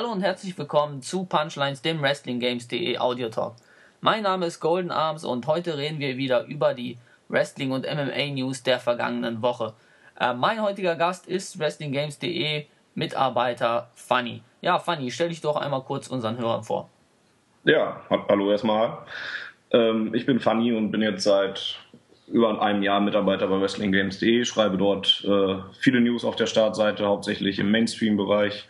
Hallo und herzlich willkommen zu Punchlines, dem WrestlingGames.de Audio Talk. Mein Name ist Golden Arms und heute reden wir wieder über die Wrestling- und MMA-News der vergangenen Woche. Äh, mein heutiger Gast ist WrestlingGames.de Mitarbeiter Funny. Ja, Funny, stell dich doch einmal kurz unseren Hörern vor. Ja, hallo erstmal. Ähm, ich bin Funny und bin jetzt seit über einem Jahr Mitarbeiter bei WrestlingGames.de, schreibe dort äh, viele News auf der Startseite, hauptsächlich im Mainstream-Bereich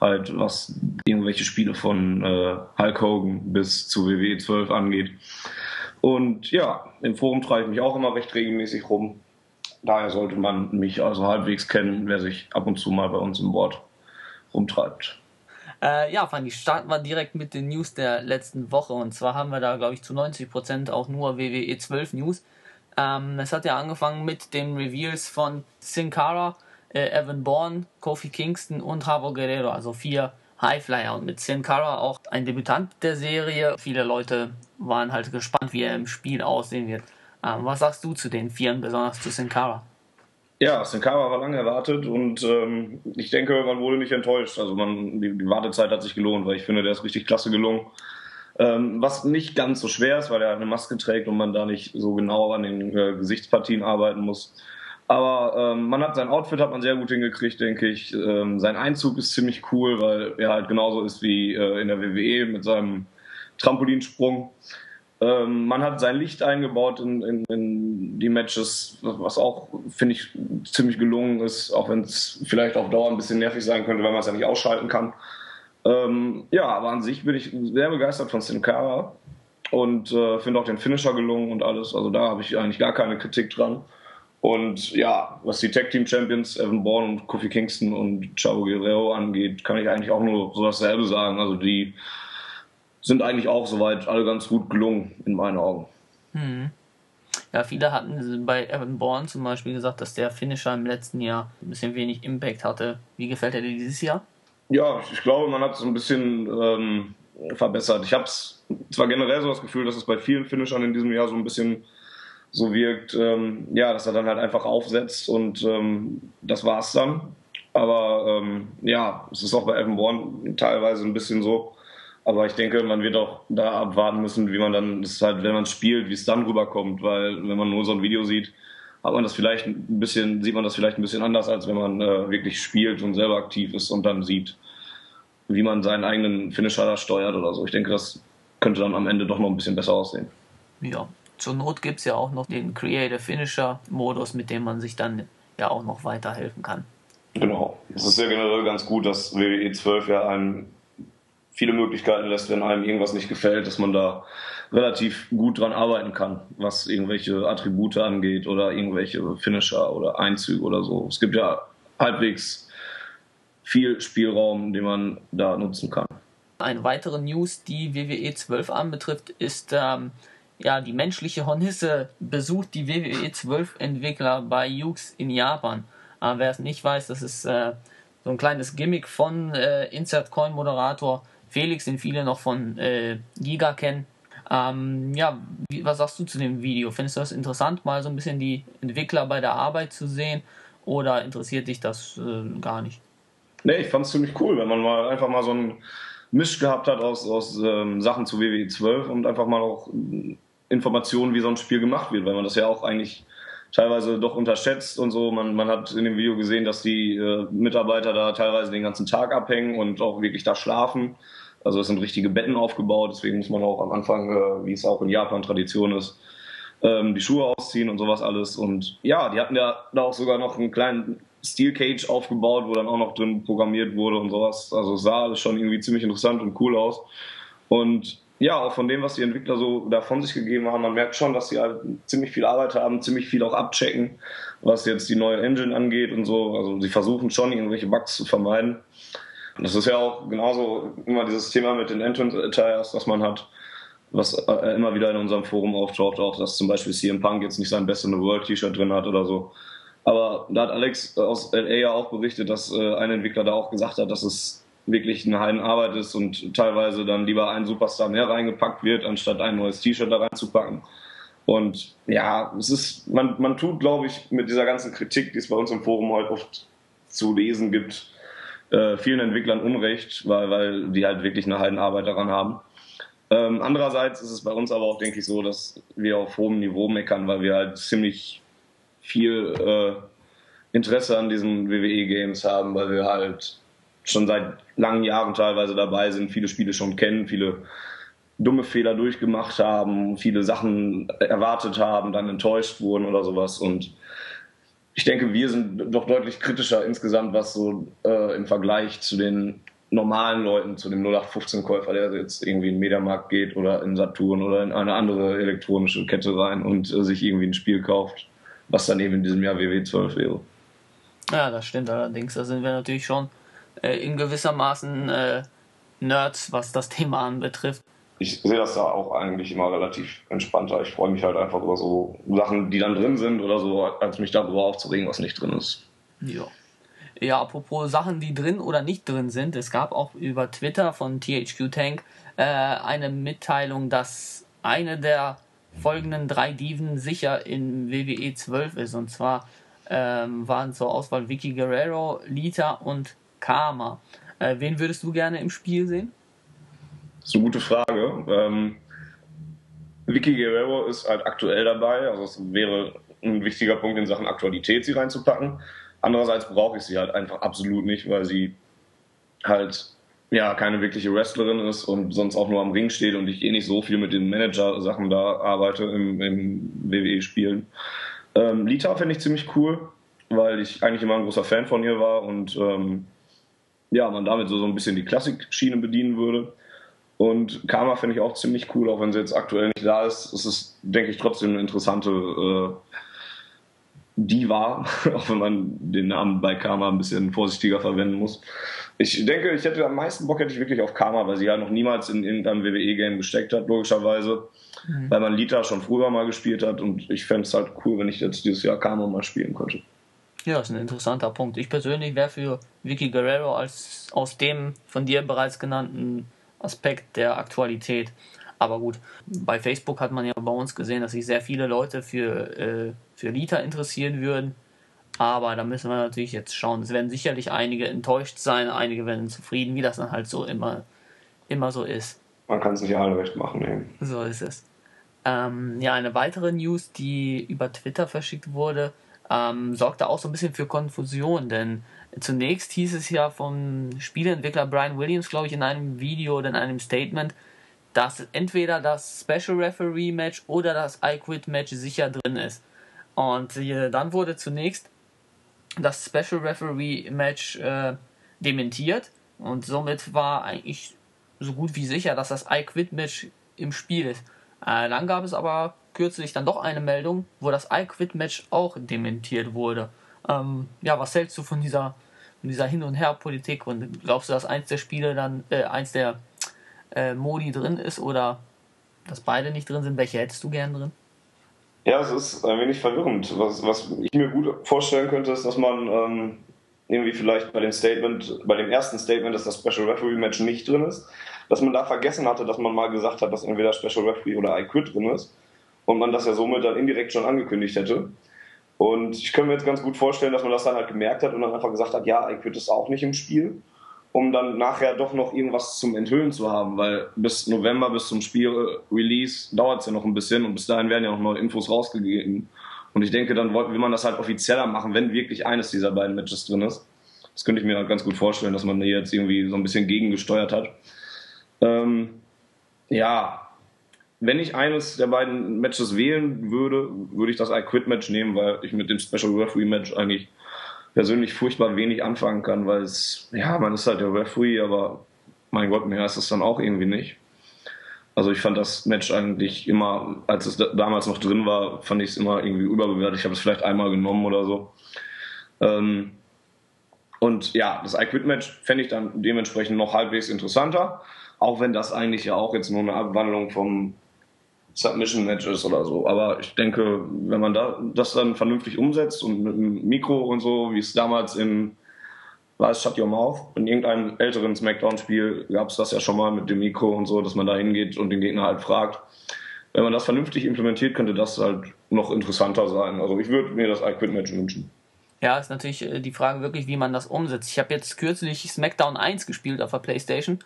halt was irgendwelche Spiele von äh, Hulk Hogan bis zu WWE 12 angeht. Und ja, im Forum treibe ich mich auch immer recht regelmäßig rum. Daher sollte man mich also halbwegs kennen, wer sich ab und zu mal bei uns im Board rumtreibt. Äh, ja, Fanny, starten wir direkt mit den News der letzten Woche. Und zwar haben wir da, glaube ich, zu 90% auch nur WWE 12 News. Ähm, es hat ja angefangen mit den Reveals von Sin Cara äh, Evan Bourne, Kofi Kingston und Havo Guerrero, also vier Highflyer. Und mit Sin Cara auch ein Debütant der Serie. Viele Leute waren halt gespannt, wie er im Spiel aussehen wird. Ähm, was sagst du zu den Vieren, besonders zu Sin Cara? Ja, Sin Cara war lange erwartet und ähm, ich denke, man wurde nicht enttäuscht. Also man, die, die, Wartezeit hat sich gelohnt, weil ich finde, der ist richtig klasse gelungen. Ähm, was nicht ganz so schwer ist, weil er eine Maske trägt und man da nicht so genau an den äh, Gesichtspartien arbeiten muss. Aber ähm, man hat sein Outfit hat man sehr gut hingekriegt, denke ich. Ähm, sein Einzug ist ziemlich cool, weil er halt genauso ist wie äh, in der WWE mit seinem Trampolinsprung. Ähm, man hat sein Licht eingebaut in, in, in die Matches, was auch, finde ich, ziemlich gelungen ist, auch wenn es vielleicht auf Dauer ein bisschen nervig sein könnte, weil man es ja nicht ausschalten kann. Ähm, ja, aber an sich bin ich sehr begeistert von Sin Cara und äh, finde auch den Finisher gelungen und alles. Also da habe ich eigentlich gar keine Kritik dran. Und ja, was die Tag Team Champions Evan Bourne und Kofi Kingston und Chavo Guerrero angeht, kann ich eigentlich auch nur so dasselbe sagen. Also die sind eigentlich auch soweit alle ganz gut gelungen in meinen Augen. Hm. Ja, viele hatten bei Evan Bourne zum Beispiel gesagt, dass der Finisher im letzten Jahr ein bisschen wenig Impact hatte. Wie gefällt er dir dieses Jahr? Ja, ich glaube, man hat es ein bisschen ähm, verbessert. Ich habe zwar generell so das Gefühl, dass es bei vielen Finishern in diesem Jahr so ein bisschen so wirkt, ähm, ja, dass er dann halt einfach aufsetzt und ähm, das war's dann. Aber ähm, ja, es ist auch bei Evan Bourne teilweise ein bisschen so. Aber ich denke, man wird auch da abwarten müssen, wie man dann, das halt, wenn man spielt, wie es dann rüberkommt, weil wenn man nur so ein Video sieht, hat man das vielleicht ein bisschen, sieht man das vielleicht ein bisschen anders, als wenn man äh, wirklich spielt und selber aktiv ist und dann sieht, wie man seinen eigenen Finisher da steuert oder so. Ich denke, das könnte dann am Ende doch noch ein bisschen besser aussehen. Ja, zur Not gibt es ja auch noch den Creative Finisher Modus, mit dem man sich dann ja auch noch weiterhelfen kann. Genau. Es ist ja generell ganz gut, dass WWE 12 ja einem viele Möglichkeiten lässt, wenn einem irgendwas nicht gefällt, dass man da relativ gut dran arbeiten kann, was irgendwelche Attribute angeht oder irgendwelche Finisher oder Einzüge oder so. Es gibt ja halbwegs viel Spielraum, den man da nutzen kann. Eine weitere News, die WWE 12 anbetrifft, ist ähm, ja, die menschliche Hornisse besucht die WWE 12 Entwickler bei Yux in Japan. Äh, wer es nicht weiß, das ist äh, so ein kleines Gimmick von äh, Insert Coin Moderator Felix, den viele noch von äh, Giga kennen. Ähm, ja, wie, was sagst du zu dem Video? Findest du das interessant, mal so ein bisschen die Entwickler bei der Arbeit zu sehen? Oder interessiert dich das äh, gar nicht? Nee, ich fand es ziemlich cool, wenn man mal einfach mal so einen Misch gehabt hat aus, aus ähm, Sachen zu WWE 12 und einfach mal auch Informationen, wie so ein Spiel gemacht wird, weil man das ja auch eigentlich teilweise doch unterschätzt und so. Man, man hat in dem Video gesehen, dass die äh, Mitarbeiter da teilweise den ganzen Tag abhängen und auch wirklich da schlafen. Also es sind richtige Betten aufgebaut, deswegen muss man auch am Anfang, äh, wie es auch in Japan Tradition ist, ähm, die Schuhe ausziehen und sowas alles. Und ja, die hatten ja da auch sogar noch einen kleinen Steel Cage aufgebaut, wo dann auch noch drin programmiert wurde und sowas. Also sah alles schon irgendwie ziemlich interessant und cool aus. Und ja, auch von dem, was die Entwickler so da von sich gegeben haben, man merkt schon, dass sie halt ziemlich viel Arbeit haben, ziemlich viel auch abchecken, was jetzt die neue Engine angeht und so. Also sie versuchen schon, irgendwelche Bugs zu vermeiden. Und das ist ja auch genauso immer dieses Thema mit den Entrance-Attires, was man hat, was äh, immer wieder in unserem Forum auftaucht, auch dass zum Beispiel CM Punk jetzt nicht sein Best in the World T-Shirt drin hat oder so. Aber da hat Alex aus LA ja auch berichtet, dass äh, ein Entwickler da auch gesagt hat, dass es wirklich eine Heidenarbeit ist und teilweise dann lieber ein Superstar mehr reingepackt wird, anstatt ein neues T-Shirt da reinzupacken. Und ja, es ist, man, man tut, glaube ich, mit dieser ganzen Kritik, die es bei uns im Forum heute oft zu lesen gibt, äh, vielen Entwicklern Unrecht, weil, weil die halt wirklich eine Heidenarbeit daran haben. Ähm, andererseits ist es bei uns aber auch, denke ich, so, dass wir auf hohem Niveau meckern, weil wir halt ziemlich viel äh, Interesse an diesen WWE-Games haben, weil wir halt schon seit langen Jahren teilweise dabei sind, viele Spiele schon kennen, viele dumme Fehler durchgemacht haben, viele Sachen erwartet haben, dann enttäuscht wurden oder sowas. Und ich denke, wir sind doch deutlich kritischer insgesamt, was so äh, im Vergleich zu den normalen Leuten, zu dem 0815-Käufer, der jetzt irgendwie in den Mediamarkt geht oder in Saturn oder in eine andere elektronische Kette rein und äh, sich irgendwie ein Spiel kauft, was dann eben in diesem Jahr WW12 wäre. Ja, das stimmt allerdings. Da sind wir natürlich schon äh, in gewissermaßen äh, Nerds, was das Thema anbetrifft. Ich sehe das da auch eigentlich immer relativ entspannter. Ich freue mich halt einfach über so Sachen, die dann drin sind oder so, als mich darüber aufzuregen, was nicht drin ist. Ja. Ja, apropos Sachen, die drin oder nicht drin sind. Es gab auch über Twitter von THQ Tank äh, eine Mitteilung, dass eine der folgenden drei Diven sicher in WWE 12 ist. Und zwar ähm, waren zur Auswahl Vicky Guerrero, Lita und Karma. Äh, wen würdest du gerne im Spiel sehen? Das ist eine gute Frage. Ähm, Vicky Guerrero ist halt aktuell dabei, also es wäre ein wichtiger Punkt in Sachen Aktualität, sie reinzupacken. Andererseits brauche ich sie halt einfach absolut nicht, weil sie halt ja keine wirkliche Wrestlerin ist und sonst auch nur am Ring steht und ich eh nicht so viel mit den Manager-Sachen da arbeite im, im WWE-Spielen. Ähm, Lita finde ich ziemlich cool, weil ich eigentlich immer ein großer Fan von ihr war und ähm, ja, man damit so, so ein bisschen die Klassik-Schiene bedienen würde. Und Karma finde ich auch ziemlich cool, auch wenn sie jetzt aktuell nicht da ist. Es ist, denke ich, trotzdem eine interessante äh, Diva, auch wenn man den Namen bei Karma ein bisschen vorsichtiger verwenden muss. Ich denke, ich hätte am meisten Bock hätte ich wirklich auf Karma, weil sie ja noch niemals in irgendeinem WWE-Game gesteckt hat, logischerweise. Mhm. Weil man Lita schon früher mal gespielt hat und ich fände es halt cool, wenn ich jetzt dieses Jahr Karma mal spielen könnte. Ja, das ist ein interessanter Punkt. Ich persönlich wäre für Vicky Guerrero als aus dem von dir bereits genannten Aspekt der Aktualität aber gut, bei Facebook hat man ja bei uns gesehen, dass sich sehr viele Leute für, äh, für Lita interessieren würden. Aber da müssen wir natürlich jetzt schauen. Es werden sicherlich einige enttäuscht sein, einige werden zufrieden, wie das dann halt so immer, immer so ist. Man kann es nicht alle recht machen, ey. So ist es. Ähm, ja, eine weitere News, die über Twitter verschickt wurde, ähm, sorgte auch so ein bisschen für Konfusion, denn zunächst hieß es ja vom Spieleentwickler Brian Williams, glaube ich, in einem Video oder in einem Statement, dass entweder das Special Referee Match oder das I Quit Match sicher drin ist. Und äh, dann wurde zunächst das Special Referee Match äh, dementiert und somit war eigentlich so gut wie sicher, dass das I Quit Match im Spiel ist. Äh, dann gab es aber kürzlich dann doch eine Meldung, wo das I Quit Match auch dementiert wurde. Ähm, ja, was hältst du von dieser, von dieser Hin- und Her-Politik und glaubst du, dass eins der Spiele dann, äh, eins der äh, Modi drin ist oder dass beide nicht drin sind. Welche hättest du gern drin? Ja, es ist ein wenig verwirrend. Was, was ich mir gut vorstellen könnte, ist, dass man ähm, irgendwie vielleicht bei dem Statement, bei dem ersten Statement, dass das Special Referee Match nicht drin ist, dass man da vergessen hatte, dass man mal gesagt hat, dass entweder Special Referee oder I Quit drin ist und man das ja somit dann indirekt schon angekündigt hätte. Und ich könnte mir jetzt ganz gut vorstellen, dass man das dann halt gemerkt hat und dann einfach gesagt hat, ja, I Quit ist auch nicht im Spiel um dann nachher doch noch irgendwas zum Enthüllen zu haben, weil bis November, bis zum Spiel-Release dauert es ja noch ein bisschen und bis dahin werden ja noch neue Infos rausgegeben. Und ich denke, dann will man das halt offizieller machen, wenn wirklich eines dieser beiden Matches drin ist. Das könnte ich mir ganz gut vorstellen, dass man hier jetzt irgendwie so ein bisschen gegengesteuert hat. Ähm, ja, wenn ich eines der beiden Matches wählen würde, würde ich das I Quit Match nehmen, weil ich mit dem Special Referee Match eigentlich persönlich furchtbar wenig anfangen kann, weil es, ja, man ist halt der Referee, aber mein Gott, mehr ist es dann auch irgendwie nicht. Also ich fand das Match eigentlich immer, als es damals noch drin war, fand ich es immer irgendwie überbewertet. Ich habe es vielleicht einmal genommen oder so. Ähm, und ja, das I Quit Match fände ich dann dementsprechend noch halbwegs interessanter, auch wenn das eigentlich ja auch jetzt nur eine Abwandlung vom Submission Matches oder so. Aber ich denke, wenn man da, das dann vernünftig umsetzt und mit einem Mikro und so, wie es damals in war es Shut Your Mouth. In irgendeinem älteren Smackdown-Spiel gab es das ja schon mal mit dem Mikro und so, dass man da hingeht und den Gegner halt fragt. Wenn man das vernünftig implementiert, könnte das halt noch interessanter sein. Also ich würde mir das I Quit Match wünschen. Ja, ist natürlich äh, die Frage wirklich, wie man das umsetzt. Ich habe jetzt kürzlich SmackDown 1 gespielt auf der Playstation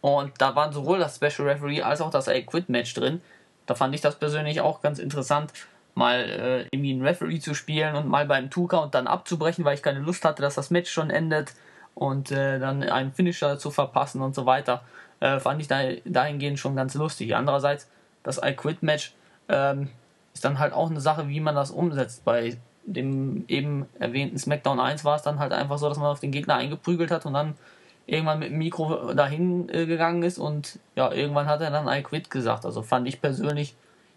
und da waren sowohl das Special Referee als auch das I Quit Match drin. Da fand ich das persönlich auch ganz interessant, mal äh, irgendwie einen Referee zu spielen und mal beim Two-Count dann abzubrechen, weil ich keine Lust hatte, dass das Match schon endet und äh, dann einen Finisher zu verpassen und so weiter. Äh, fand ich da, dahingehend schon ganz lustig. Andererseits, das I Quit Match ähm, ist dann halt auch eine Sache, wie man das umsetzt. Bei dem eben erwähnten SmackDown 1 war es dann halt einfach so, dass man auf den Gegner eingeprügelt hat und dann irgendwann mit dem Mikro dahin äh, gegangen ist und ja, irgendwann hat er dann I quit gesagt. Also fand ich persönlich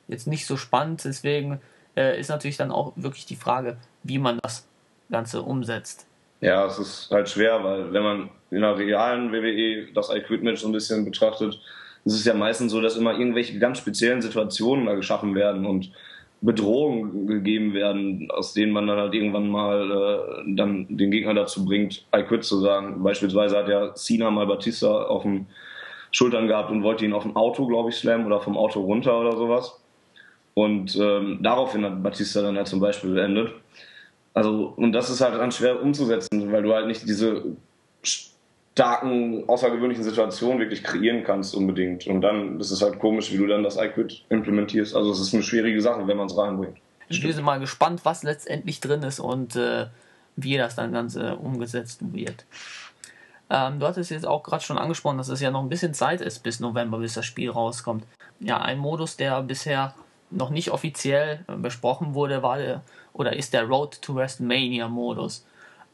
jetzt nicht so spannend, deswegen äh, ist natürlich dann auch wirklich die Frage, wie man das Ganze umsetzt. Ja, es ist halt schwer, weil wenn man in einer realen WWE das I quit Match so ein bisschen betrachtet, ist es ja meistens so, dass immer irgendwelche ganz speziellen Situationen da geschaffen werden und Bedrohungen gegeben werden, aus denen man dann halt irgendwann mal äh, dann den Gegner dazu bringt, I quit zu sagen. Beispielsweise hat ja Cena mal Batista auf den Schultern gehabt und wollte ihn auf dem Auto, glaube ich, slammen oder vom Auto runter oder sowas. Und ähm, daraufhin hat Batista dann halt zum Beispiel beendet. Also, und das ist halt dann schwer umzusetzen, weil du halt nicht diese starken, außergewöhnlichen Situationen wirklich kreieren kannst unbedingt. Und dann ist es halt komisch, wie du dann das iQuid implementierst. Also es ist eine schwierige Sache, wenn man es reinbringt. Ich bin mal gespannt, was letztendlich drin ist und äh, wie das dann ganz äh, umgesetzt wird. Ähm, du hattest jetzt auch gerade schon angesprochen, dass es ja noch ein bisschen Zeit ist bis November, bis das Spiel rauskommt. Ja, ein Modus, der bisher noch nicht offiziell äh, besprochen wurde, war der, oder ist der Road to WrestleMania Modus.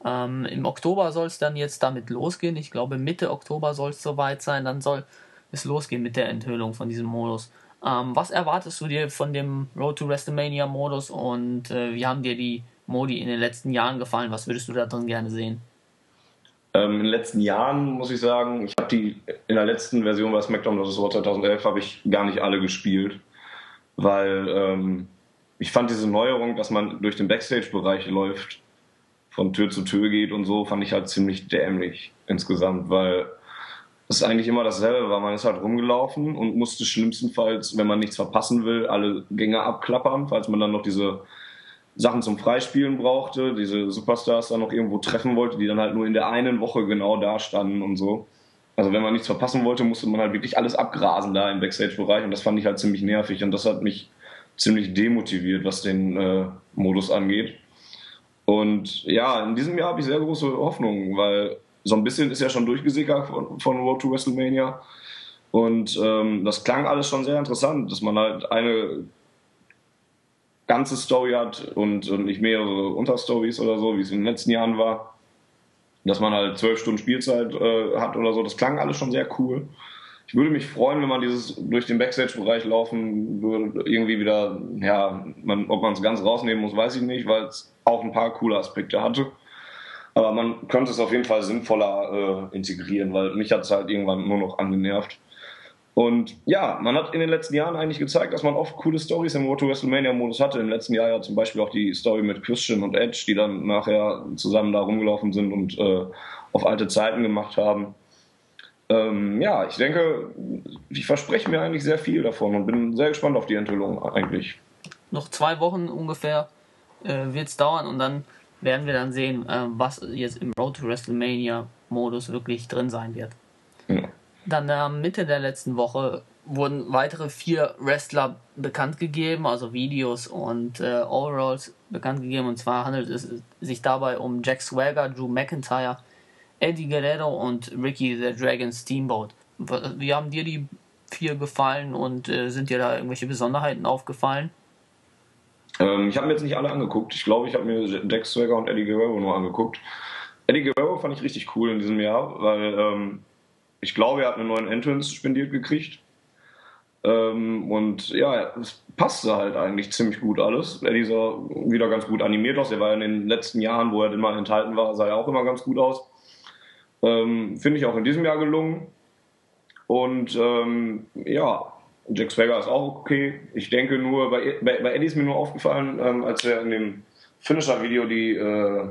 Ähm, Im Oktober soll es dann jetzt damit losgehen. Ich glaube, Mitte Oktober soll es soweit sein. Dann soll es losgehen mit der Enthüllung von diesem Modus. Ähm, was erwartest du dir von dem Road to WrestleMania Modus und äh, wie haben dir die Modi in den letzten Jahren gefallen? Was würdest du da drin gerne sehen? Ähm, in den letzten Jahren muss ich sagen, ich habe die in der letzten Version bei SmackDown vs. Raw 2011 habe ich gar nicht alle gespielt, weil ähm, ich fand diese Neuerung, dass man durch den Backstage-Bereich läuft, von Tür zu Tür geht und so, fand ich halt ziemlich dämlich insgesamt, weil es eigentlich immer dasselbe war. Man ist halt rumgelaufen und musste schlimmstenfalls, wenn man nichts verpassen will, alle Gänge abklappern, falls man dann noch diese Sachen zum Freispielen brauchte, diese Superstars dann noch irgendwo treffen wollte, die dann halt nur in der einen Woche genau da standen und so. Also wenn man nichts verpassen wollte, musste man halt wirklich alles abgrasen da im Backstage-Bereich und das fand ich halt ziemlich nervig und das hat mich ziemlich demotiviert, was den äh, Modus angeht. Und ja, in diesem Jahr habe ich sehr große Hoffnung, weil so ein bisschen ist ja schon durchgesickert von, von Road to WrestleMania. Und ähm, das klang alles schon sehr interessant, dass man halt eine ganze Story hat und, und nicht mehrere Unterstories oder so, wie es in den letzten Jahren war. Dass man halt zwölf Stunden Spielzeit äh, hat oder so. Das klang alles schon sehr cool. Ich würde mich freuen, wenn man dieses durch den Backstage-Bereich laufen würde, irgendwie wieder, ja, man, ob man es ganz rausnehmen muss, weiß ich nicht, weil es auch ein paar coole Aspekte hatte. Aber man könnte es auf jeden Fall sinnvoller äh, integrieren, weil mich hat es halt irgendwann nur noch angenervt. Und ja, man hat in den letzten Jahren eigentlich gezeigt, dass man oft coole Stories im Road to WrestleMania-Modus hatte. Im letzten Jahr ja zum Beispiel auch die Story mit Christian und Edge, die dann nachher zusammen da rumgelaufen sind und äh, auf alte Zeiten gemacht haben. Ähm, ja, ich denke, ich verspreche mir eigentlich sehr viel davon und bin sehr gespannt auf die Enthüllung eigentlich. Noch zwei Wochen ungefähr äh, wird es dauern und dann werden wir dann sehen, äh, was jetzt im Road to WrestleMania Modus wirklich drin sein wird. Ja. Dann äh, Mitte der letzten Woche wurden weitere vier Wrestler bekannt gegeben, also Videos und äh, Overalls bekannt gegeben. Und zwar handelt es sich dabei um Jack Swagger, Drew McIntyre, Eddie Guerrero und Ricky the Dragon Steamboat. Wie haben dir die vier gefallen und äh, sind dir da irgendwelche Besonderheiten aufgefallen? Ähm, ich habe mir jetzt nicht alle angeguckt. Ich glaube, ich habe mir Dex Swagger und Eddie Guerrero nur angeguckt. Eddie Guerrero fand ich richtig cool in diesem Jahr, weil ähm, ich glaube, er hat einen neuen Entrance spendiert gekriegt. Ähm, und ja, es passte halt eigentlich ziemlich gut alles. Eddie sah wieder ganz gut animiert aus. Er war in den letzten Jahren, wo er mal enthalten war, sah er auch immer ganz gut aus. Ähm, Finde ich auch in diesem Jahr gelungen. Und ähm, ja, Jack Swagger ist auch okay. Ich denke nur, bei, bei, bei Eddie ist mir nur aufgefallen, ähm, als er in dem Finisher-Video die äh,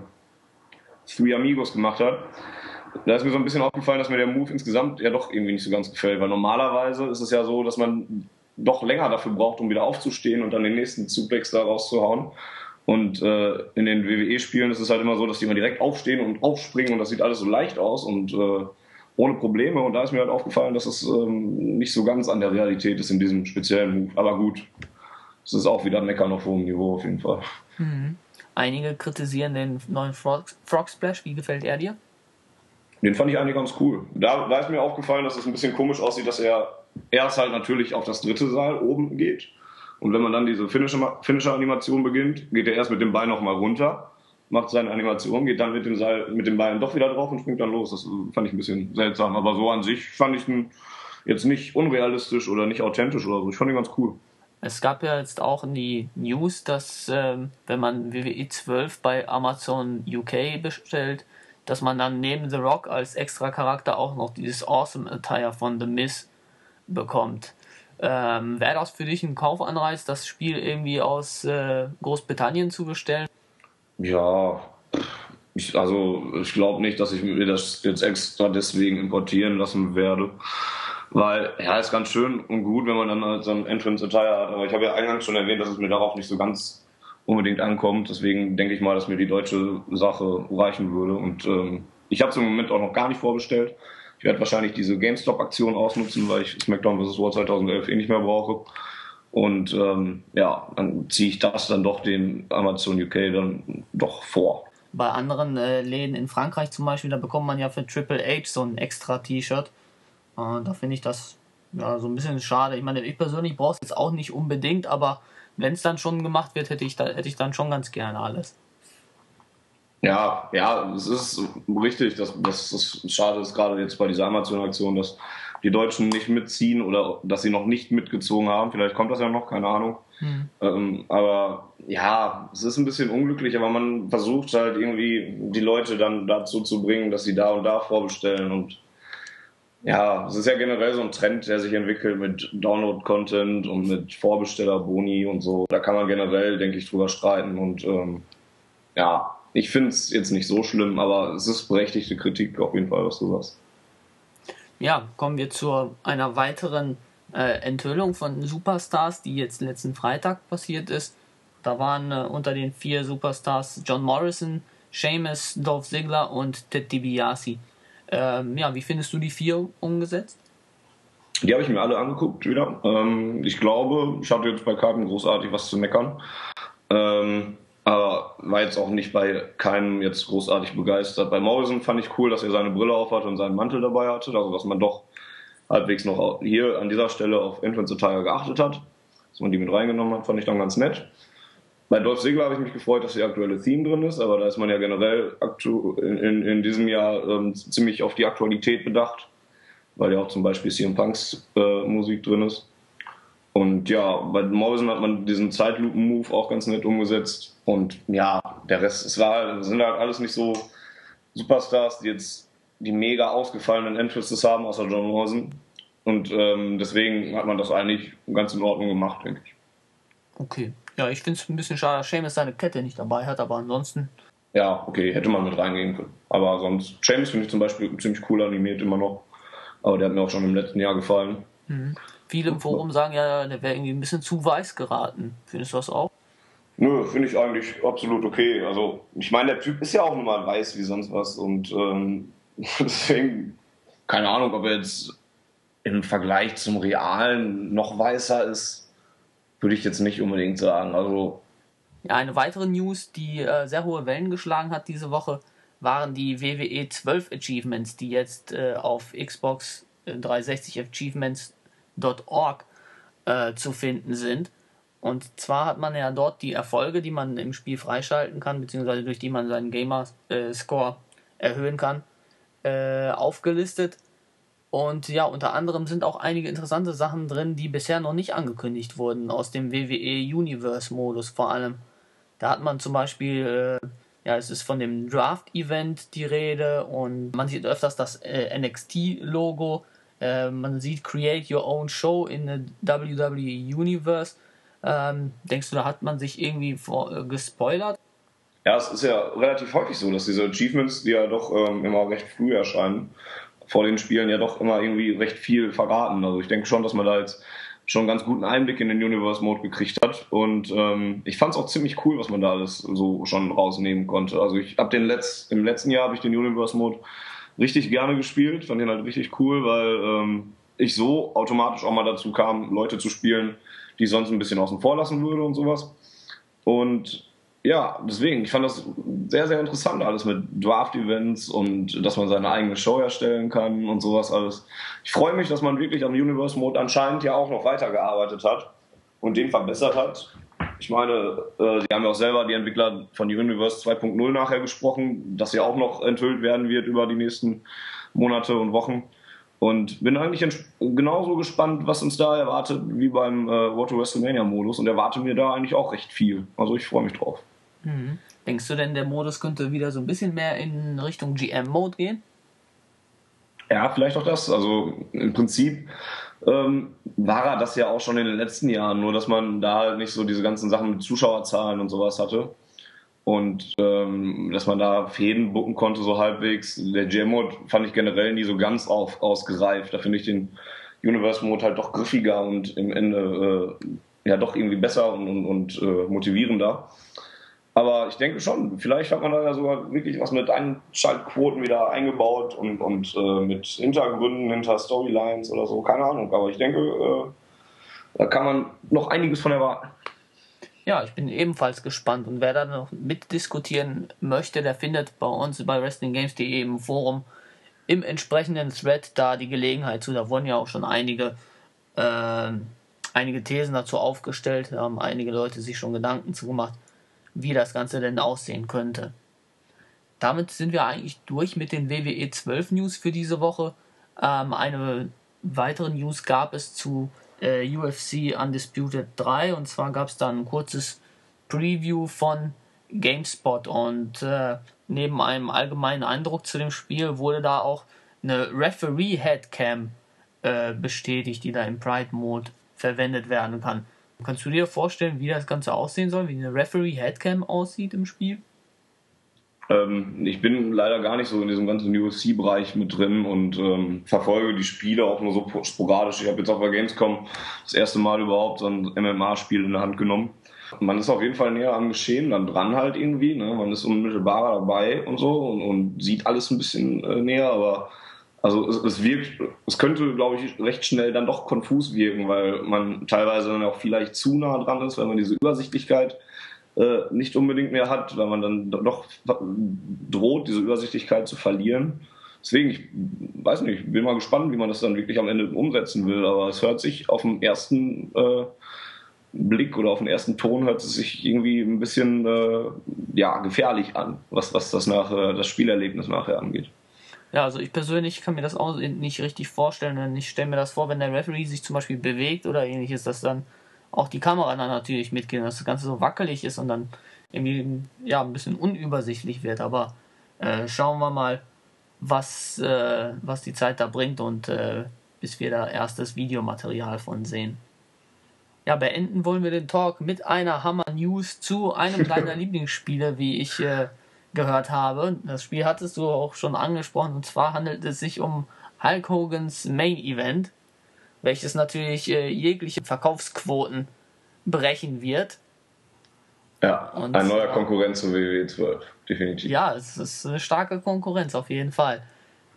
Three Amigos gemacht hat. Da ist mir so ein bisschen aufgefallen, dass mir der Move insgesamt ja doch irgendwie nicht so ganz gefällt, weil normalerweise ist es ja so, dass man doch länger dafür braucht, um wieder aufzustehen und dann den nächsten Suplex da rauszuhauen. Und äh, in den WWE-Spielen ist es halt immer so, dass die immer direkt aufstehen und aufspringen und das sieht alles so leicht aus und äh, ohne Probleme. Und da ist mir halt aufgefallen, dass es ähm, nicht so ganz an der Realität ist in diesem speziellen Move. Aber gut, es ist auch wieder Meckern auf hohem Niveau auf jeden Fall. Mhm. Einige kritisieren den neuen Frog, Frog Splash. Wie gefällt er dir? Den fand ich eigentlich ganz cool. Da, da ist mir aufgefallen, dass es ein bisschen komisch aussieht, dass er erst halt natürlich auf das dritte Seil oben geht. Und wenn man dann diese Finisher-Animation beginnt, geht er erst mit dem Bein nochmal runter, macht seine Animation, geht dann mit dem, Seil, mit dem Bein doch wieder drauf und springt dann los. Das fand ich ein bisschen seltsam. Aber so an sich fand ich ihn jetzt nicht unrealistisch oder nicht authentisch oder so. Ich fand ihn ganz cool. Es gab ja jetzt auch in die News, dass ähm, wenn man WWE 12 bei Amazon UK bestellt, dass man dann neben The Rock als extra Charakter auch noch dieses Awesome Attire von The Miz bekommt. Ähm, Wäre das für dich ein Kaufanreiz, das Spiel irgendwie aus äh, Großbritannien zu bestellen? Ja, ich, also ich glaube nicht, dass ich mir das jetzt extra deswegen importieren lassen werde. Weil, ja, ist ganz schön und gut, wenn man dann halt so ein Entrance Attire hat. Aber ich habe ja eingangs schon erwähnt, dass es mir darauf nicht so ganz unbedingt ankommt. Deswegen denke ich mal, dass mir die deutsche Sache reichen würde. Und ähm, ich habe es im Moment auch noch gar nicht vorbestellt. Ich werde wahrscheinlich diese GameStop-Aktion ausnutzen, weil ich SmackDown vs. War 2011 eh nicht mehr brauche. Und ähm, ja, dann ziehe ich das dann doch den Amazon UK dann doch vor. Bei anderen äh, Läden in Frankreich zum Beispiel, da bekommt man ja für Triple H so ein extra T-Shirt. Äh, da finde ich das ja so ein bisschen schade. Ich meine, ich persönlich brauche es jetzt auch nicht unbedingt, aber wenn es dann schon gemacht wird, hätte ich, da, hätte ich dann schon ganz gerne alles. Ja, ja, es ist richtig, dass, dass es schade ist, gerade jetzt bei dieser Amazon-Aktion, dass die Deutschen nicht mitziehen oder dass sie noch nicht mitgezogen haben. Vielleicht kommt das ja noch, keine Ahnung. Mhm. Ähm, aber ja, es ist ein bisschen unglücklich, aber man versucht halt irgendwie die Leute dann dazu zu bringen, dass sie da und da vorbestellen und ja, es ist ja generell so ein Trend, der sich entwickelt mit Download-Content und mit Vorbesteller-Boni und so. Da kann man generell, denke ich, drüber streiten. Und ähm, ja, ich finde es jetzt nicht so schlimm, aber es ist berechtigte Kritik auf jeden Fall, was du sagst. Ja, kommen wir zu einer weiteren äh, Enthüllung von Superstars, die jetzt letzten Freitag passiert ist. Da waren äh, unter den vier Superstars John Morrison, Seamus, Dolph Ziggler und Ted DiBiase. Ähm, ja, wie findest du die vier umgesetzt? Die habe ich mir alle angeguckt wieder. Ähm, ich glaube, ich hatte jetzt bei Karten großartig was zu meckern. Ähm, aber war jetzt auch nicht bei keinem jetzt großartig begeistert. Bei Morrison fand ich cool, dass er seine Brille auf hatte und seinen Mantel dabei hatte. Also, dass man doch halbwegs noch hier an dieser Stelle auf Entrance Attire geachtet hat. Dass man die mit reingenommen hat, fand ich dann ganz nett. Bei Dolph Ziggler habe ich mich gefreut, dass die aktuelle Theme drin ist, aber da ist man ja generell in, in, in diesem Jahr ähm, ziemlich auf die Aktualität bedacht, weil ja auch zum Beispiel CM Punks äh, Musik drin ist. Und ja, bei Morrison hat man diesen Zeitlupen-Move auch ganz nett umgesetzt. Und ja, der Rest, es war, sind halt alles nicht so Superstars, die jetzt die mega ausgefallenen Entrances haben, außer John Morrison. Und ähm, deswegen hat man das eigentlich ganz in Ordnung gemacht, denke ich. Okay. Ja, ich finde es ein bisschen schade, dass Seamus seine Kette nicht dabei hat, aber ansonsten. Ja, okay, hätte man mit reingehen können. Aber sonst, Seamus finde ich zum Beispiel ziemlich cool animiert immer noch. Aber der hat mir auch schon im letzten Jahr gefallen. Mhm. Viele im Forum sagen ja, der wäre irgendwie ein bisschen zu weiß geraten. Findest du das auch? Nö, finde ich eigentlich absolut okay. Also, ich meine, der Typ ist ja auch nun mal weiß wie sonst was und ähm, deswegen, keine Ahnung, ob er jetzt im Vergleich zum Realen noch weißer ist würde ich jetzt nicht unbedingt sagen. Also ja, eine weitere News, die äh, sehr hohe Wellen geschlagen hat diese Woche, waren die WWE 12 Achievements, die jetzt äh, auf Xbox 360 Achievements.org äh, zu finden sind. Und zwar hat man ja dort die Erfolge, die man im Spiel freischalten kann, beziehungsweise durch die man seinen Gamer-Score äh, erhöhen kann, äh, aufgelistet. Und ja, unter anderem sind auch einige interessante Sachen drin, die bisher noch nicht angekündigt wurden, aus dem WWE Universe Modus vor allem. Da hat man zum Beispiel, äh, ja, es ist von dem Draft-Event die Rede und man sieht öfters das äh, NXT-Logo. Äh, man sieht Create Your Own Show in the WWE Universe. Ähm, denkst du, da hat man sich irgendwie vor, äh, gespoilert? Ja, es ist ja relativ häufig so, dass diese Achievements, die ja doch ähm, immer recht früh erscheinen, vor den Spielen ja doch immer irgendwie recht viel verraten. Also ich denke schon, dass man da jetzt schon einen ganz guten Einblick in den Universe Mode gekriegt hat. Und ähm, ich fand es auch ziemlich cool, was man da alles so schon rausnehmen konnte. Also ich habe den Letz-, im letzten Jahr habe ich den Universe Mode richtig gerne gespielt, fand den halt richtig cool, weil ähm, ich so automatisch auch mal dazu kam, Leute zu spielen, die ich sonst ein bisschen außen vor lassen würde und sowas. Und ja, deswegen, ich fand das sehr, sehr interessant alles mit Draft-Events und dass man seine eigene Show erstellen kann und sowas alles. Ich freue mich, dass man wirklich am Universe Mode anscheinend ja auch noch weitergearbeitet hat und den verbessert hat. Ich meine, äh, die haben ja auch selber, die Entwickler von Universe 2.0 nachher gesprochen, dass ja auch noch enthüllt werden wird über die nächsten Monate und Wochen. Und bin eigentlich genauso gespannt, was uns da erwartet, wie beim äh, World to WrestleMania-Modus und erwarte mir da eigentlich auch recht viel. Also ich freue mich drauf. Mhm. Denkst du denn, der Modus könnte wieder so ein bisschen mehr in Richtung GM-Mode gehen? Ja, vielleicht auch das. Also im Prinzip ähm, war er das ja auch schon in den letzten Jahren, nur dass man da halt nicht so diese ganzen Sachen mit Zuschauerzahlen und sowas hatte. Und ähm, dass man da Fäden bucken konnte, so halbwegs. Der J-Mode fand ich generell nie so ganz auf, ausgereift. Da finde ich den Universe-Mode halt doch griffiger und im Ende äh, ja doch irgendwie besser und, und, und äh, motivierender. Aber ich denke schon, vielleicht hat man da ja sogar wirklich was mit Einschaltquoten wieder eingebaut und, und äh, mit Hintergründen, hinter Storylines oder so, keine Ahnung. Aber ich denke, äh, da kann man noch einiges von erwarten. Ja, ich bin ebenfalls gespannt und wer da noch mitdiskutieren möchte, der findet bei uns bei WrestlingGames.de im Forum im entsprechenden Thread da die Gelegenheit zu. Da wurden ja auch schon einige, äh, einige Thesen dazu aufgestellt, da haben einige Leute sich schon Gedanken zu gemacht, wie das Ganze denn aussehen könnte. Damit sind wir eigentlich durch mit den WWE 12 News für diese Woche. Ähm, eine weitere News gab es zu äh, UFC Undisputed 3 und zwar gab es dann ein kurzes Preview von GameSpot und äh, neben einem allgemeinen Eindruck zu dem Spiel wurde da auch eine Referee Headcam äh, bestätigt, die da im Pride Mode verwendet werden kann. Kannst du dir vorstellen, wie das Ganze aussehen soll, wie eine Referee Headcam aussieht im Spiel? Ähm, ich bin leider gar nicht so in diesem ganzen UFC-Bereich mit drin und ähm, verfolge die Spiele auch nur so sporadisch. Ich habe jetzt auch bei Gamescom das erste Mal überhaupt so ein MMA-Spiel in der Hand genommen. Man ist auf jeden Fall näher am Geschehen, dann dran halt irgendwie. Ne? Man ist unmittelbarer dabei und so und, und sieht alles ein bisschen äh, näher, aber also es, es wirkt, es könnte, glaube ich, recht schnell dann doch konfus wirken, weil man teilweise dann auch vielleicht zu nah dran ist, weil man diese Übersichtlichkeit äh, nicht unbedingt mehr hat, weil man dann doch droht, diese Übersichtlichkeit zu verlieren. Deswegen, ich weiß nicht, bin mal gespannt, wie man das dann wirklich am Ende umsetzen will, aber es hört sich auf den ersten äh, Blick oder auf den ersten Ton hört es sich irgendwie ein bisschen äh, ja, gefährlich an, was, was das, nach, das Spielerlebnis nachher angeht. Ja, also ich persönlich kann mir das auch nicht richtig vorstellen. Denn ich stelle mir das vor, wenn der Referee sich zum Beispiel bewegt oder ähnliches, dass dann auch die Kamera dann natürlich mitgeht, dass das Ganze so wackelig ist und dann irgendwie ja, ein bisschen unübersichtlich wird. Aber äh, schauen wir mal, was, äh, was die Zeit da bringt und äh, bis wir da erstes Videomaterial von sehen. Ja, beenden wollen wir den Talk mit einer Hammer-News zu einem deiner Lieblingsspiele, wie ich äh, gehört habe. Das Spiel hattest du auch schon angesprochen und zwar handelt es sich um Hulk Hogans Main Event welches natürlich äh, jegliche Verkaufsquoten brechen wird. Ja, Und, ein neuer Konkurrent zu WWE 12, definitiv. Ja, es ist eine starke Konkurrenz auf jeden Fall.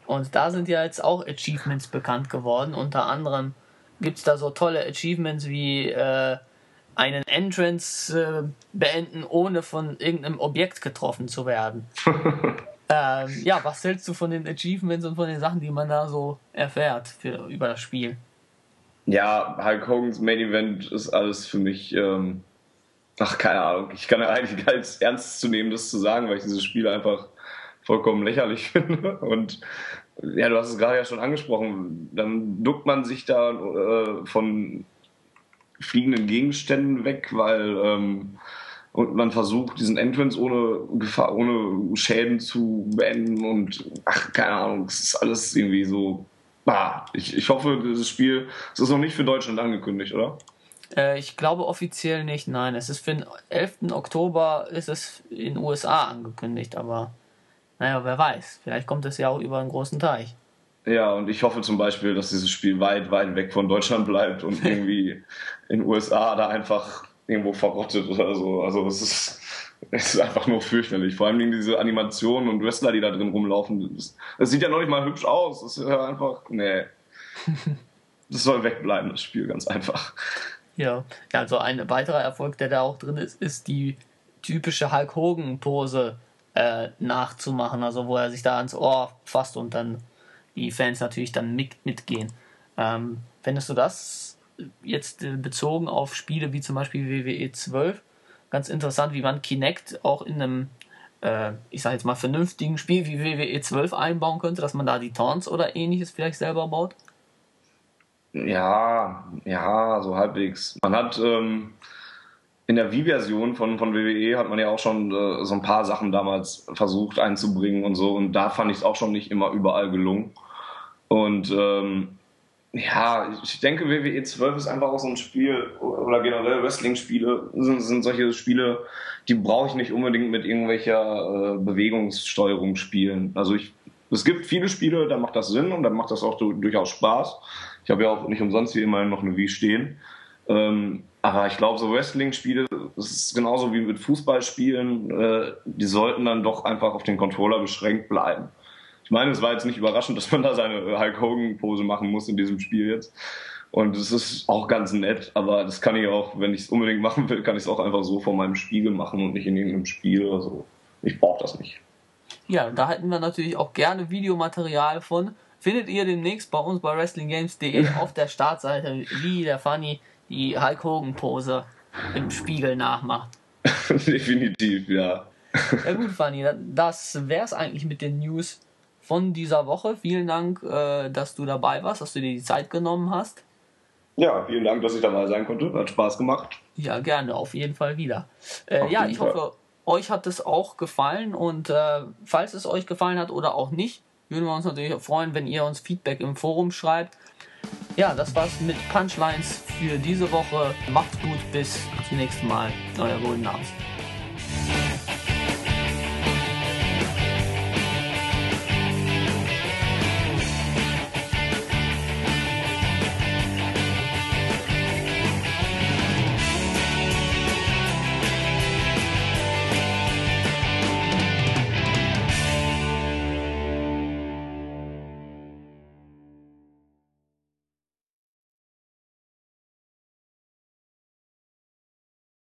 Und da sind ja jetzt auch Achievements bekannt geworden. Unter anderem gibt es da so tolle Achievements wie äh, einen Entrance äh, beenden, ohne von irgendeinem Objekt getroffen zu werden. ähm, ja, was hältst du von den Achievements und von den Sachen, die man da so erfährt für, über das Spiel? Ja, Hulk Hogan's Main Event ist alles für mich, ähm, ach, keine Ahnung. Ich kann ja eigentlich gar nichts ernst zu nehmen, das zu sagen, weil ich dieses Spiel einfach vollkommen lächerlich finde. Und ja, du hast es gerade ja schon angesprochen. Dann duckt man sich da äh, von fliegenden Gegenständen weg, weil ähm, und man versucht, diesen Entrance ohne Gefahr, ohne Schäden zu beenden und ach, keine Ahnung, es ist alles irgendwie so Ah, ich, ich hoffe, dieses Spiel, es ist noch nicht für Deutschland angekündigt, oder? Äh, ich glaube offiziell nicht, nein. Es ist für den 11. Oktober ist es in den USA angekündigt, aber naja, wer weiß. Vielleicht kommt es ja auch über einen großen Teich. Ja, und ich hoffe zum Beispiel, dass dieses Spiel weit, weit weg von Deutschland bleibt und irgendwie in den USA da einfach irgendwo verrottet oder so. Also es ist, es ist einfach nur fürchterlich. Vor allem diese Animationen und Wrestler, die da drin rumlaufen. Das, das sieht ja noch nicht mal hübsch aus. Das ist ja einfach, nee. Das soll wegbleiben, das Spiel, ganz einfach. Ja, ja also ein weiterer Erfolg, der da auch drin ist, ist die typische Hulk Hogan-Pose äh, nachzumachen. Also wo er sich da ans Ohr fasst und dann die Fans natürlich dann mit, mitgehen. Ähm, findest du das jetzt äh, bezogen auf Spiele wie zum Beispiel WWE 12 ganz interessant, wie man Kinect auch in einem, äh, ich sag jetzt mal, vernünftigen Spiel wie WWE 12 einbauen könnte, dass man da die Taunts oder ähnliches vielleicht selber baut? Ja, ja, so halbwegs. Man hat ähm, in der Wii-Version von, von WWE hat man ja auch schon äh, so ein paar Sachen damals versucht einzubringen und so. Und da fand ich es auch schon nicht immer überall gelungen. Und ähm, ja, ich denke, WWE 12 ist einfach auch so ein Spiel, oder generell Wrestling-Spiele sind, sind solche Spiele, die brauche ich nicht unbedingt mit irgendwelcher äh, Bewegungssteuerung spielen. Also ich, es gibt viele Spiele, da macht das Sinn und dann macht das auch durchaus Spaß. Ich habe ja auch nicht umsonst hier immerhin noch eine Wii stehen. Ähm, aber ich glaube, so Wrestling-Spiele, das ist genauso wie mit Fußballspielen, äh, die sollten dann doch einfach auf den Controller beschränkt bleiben. Ich meine, es war jetzt nicht überraschend, dass man da seine Hulk Hogan-Pose machen muss in diesem Spiel jetzt. Und es ist auch ganz nett, aber das kann ich auch, wenn ich es unbedingt machen will, kann ich es auch einfach so vor meinem Spiegel machen und nicht in irgendeinem Spiel oder so. Ich brauche das nicht. Ja, da hätten wir natürlich auch gerne Videomaterial von. Findet ihr demnächst bei uns bei WrestlingGames.de auf der Startseite, wie der Funny die Hulk Hogan Pose im Spiegel nachmacht. Definitiv, ja. Ja gut, Fanny, das wäre es eigentlich mit den News von dieser Woche. Vielen Dank, äh, dass du dabei warst, dass du dir die Zeit genommen hast. Ja, vielen Dank, dass ich dabei sein konnte. Hat Spaß gemacht. Ja, gerne, auf jeden Fall wieder. Äh, ja, ich hoffe, euch hat es auch gefallen und äh, falls es euch gefallen hat oder auch nicht, würden wir uns natürlich freuen, wenn ihr uns Feedback im Forum schreibt. Ja, das war's mit Punchlines für diese Woche. Macht's gut, bis zum nächsten Mal. Euer Golden Arms.